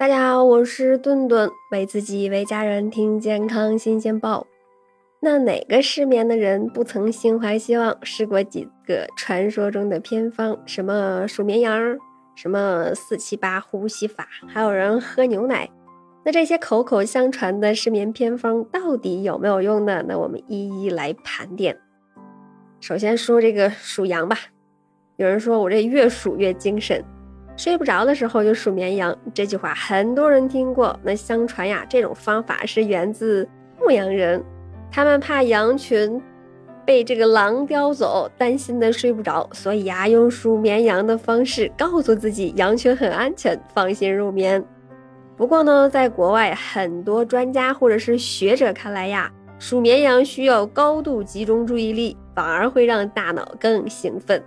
大家好，我是顿顿，为自己为家人听健康新鲜报。那哪个失眠的人不曾心怀希望，试过几个传说中的偏方？什么数绵羊，什么四七八呼吸法，还有人喝牛奶。那这些口口相传的失眠偏方到底有没有用呢？那我们一一来盘点。首先说这个数羊吧，有人说我这越数越精神。睡不着的时候就数绵羊，这句话很多人听过。那相传呀，这种方法是源自牧羊人，他们怕羊群被这个狼叼走，担心的睡不着，所以呀，用数绵羊的方式告诉自己羊群很安全，放心入眠。不过呢，在国外很多专家或者是学者看来呀，数绵羊需要高度集中注意力，反而会让大脑更兴奋，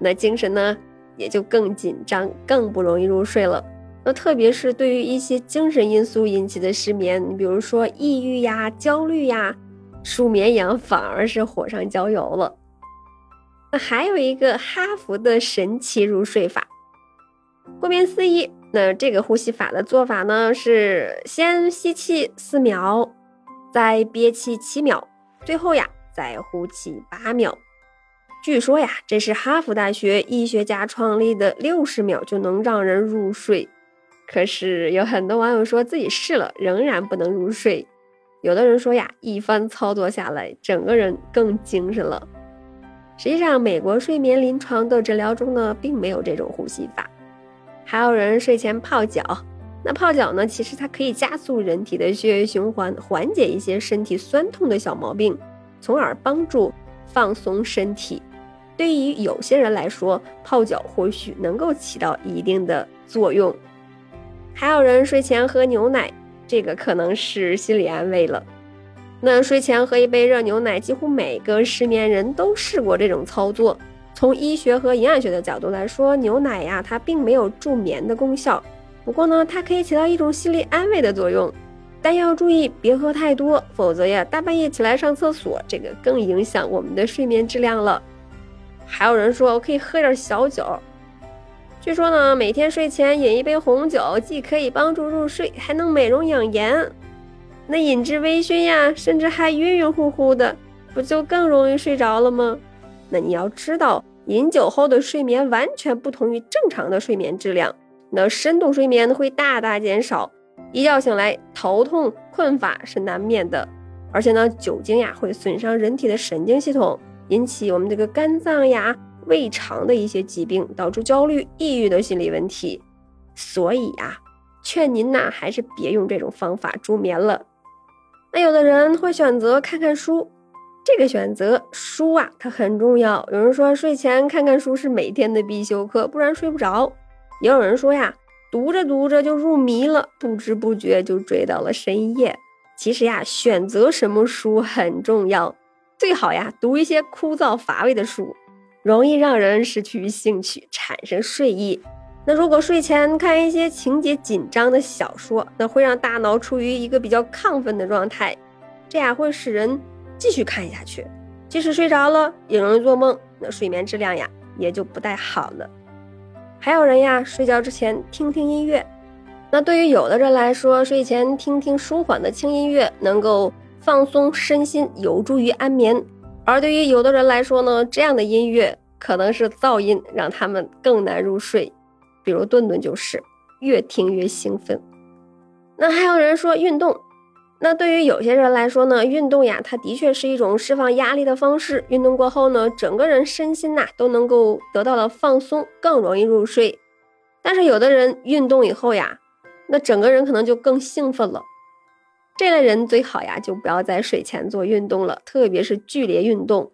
那精神呢？也就更紧张，更不容易入睡了。那特别是对于一些精神因素引起的失眠，你比如说抑郁呀、焦虑呀，数绵羊反而是火上浇油了。那还有一个哈佛的神奇入睡法，顾名思义，那这个呼吸法的做法呢是先吸气四秒，再憋气七秒，最后呀再呼气八秒。据说呀，这是哈佛大学医学家创立的六十秒就能让人入睡。可是有很多网友说自己试了，仍然不能入睡。有的人说呀，一番操作下来，整个人更精神了。实际上，美国睡眠临床的诊疗中呢，并没有这种呼吸法。还有人睡前泡脚，那泡脚呢，其实它可以加速人体的血液循环，缓解一些身体酸痛的小毛病，从而帮助放松身体。对于有些人来说，泡脚或许能够起到一定的作用。还有人睡前喝牛奶，这个可能是心理安慰了。那睡前喝一杯热牛奶，几乎每个失眠人都试过这种操作。从医学和营养学的角度来说，牛奶呀，它并没有助眠的功效。不过呢，它可以起到一种心理安慰的作用。但要注意，别喝太多，否则呀，大半夜起来上厕所，这个更影响我们的睡眠质量了。还有人说，我可以喝点小酒。据说呢，每天睡前饮一杯红酒，既可以帮助入睡，还能美容养颜。那饮至微醺呀，甚至还晕晕乎乎的，不就更容易睡着了吗？那你要知道，饮酒后的睡眠完全不同于正常的睡眠质量。那深度睡眠会大大减少，一觉醒来头痛困乏是难免的。而且呢，酒精呀会损伤人体的神经系统。引起我们这个肝脏呀、胃肠的一些疾病，导致焦虑、抑郁的心理问题。所以呀，劝您呐，还是别用这种方法助眠了。那有的人会选择看看书，这个选择书啊，它很重要。有人说睡前看看书是每天的必修课，不然睡不着。也有人说呀，读着读着就入迷了，不知不觉就追到了深夜。其实呀，选择什么书很重要。最好呀，读一些枯燥乏味的书，容易让人失去兴趣，产生睡意。那如果睡前看一些情节紧张的小说，那会让大脑处于一个比较亢奋的状态，这样会使人继续看下去。即使睡着了，也容易做梦，那睡眠质量呀也就不太好了。还有人呀，睡觉之前听听音乐，那对于有的人来说，睡前听听舒缓的轻音乐，能够。放松身心有助于安眠，而对于有的人来说呢，这样的音乐可能是噪音，让他们更难入睡。比如顿顿就是越听越兴奋。那还有人说运动，那对于有些人来说呢，运动呀，它的确是一种释放压力的方式。运动过后呢，整个人身心呐都能够得到了放松，更容易入睡。但是有的人运动以后呀，那整个人可能就更兴奋了。这类人最好呀，就不要在睡前做运动了，特别是剧烈运动。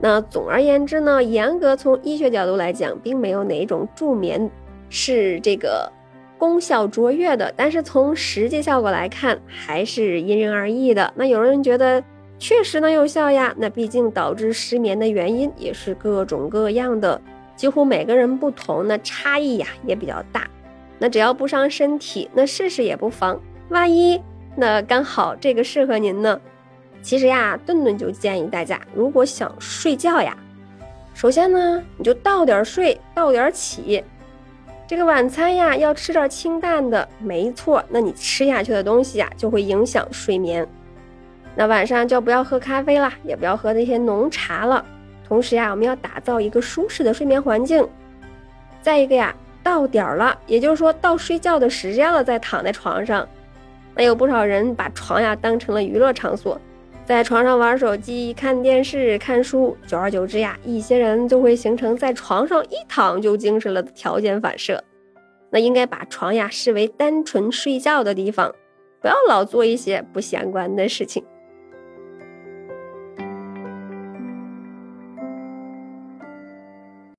那总而言之呢，严格从医学角度来讲，并没有哪一种助眠是这个功效卓越的。但是从实际效果来看，还是因人而异的。那有人觉得确实能有效呀，那毕竟导致失眠的原因也是各种各样的，几乎每个人不同，那差异呀也比较大。那只要不伤身体，那试试也不妨。万一。那刚好这个适合您呢。其实呀，顿顿就建议大家，如果想睡觉呀，首先呢，你就到点睡，到点起。这个晚餐呀，要吃点清淡的，没错。那你吃下去的东西呀，就会影响睡眠。那晚上就不要喝咖啡了，也不要喝那些浓茶了。同时呀，我们要打造一个舒适的睡眠环境。再一个呀，到点儿了，也就是说到睡觉的时间了，再躺在床上。那有不少人把床呀当成了娱乐场所，在床上玩手机、看电视、看书，久而久之呀，一些人就会形成在床上一躺就精神了的条件反射。那应该把床呀视为单纯睡觉的地方，不要老做一些不相关的事情。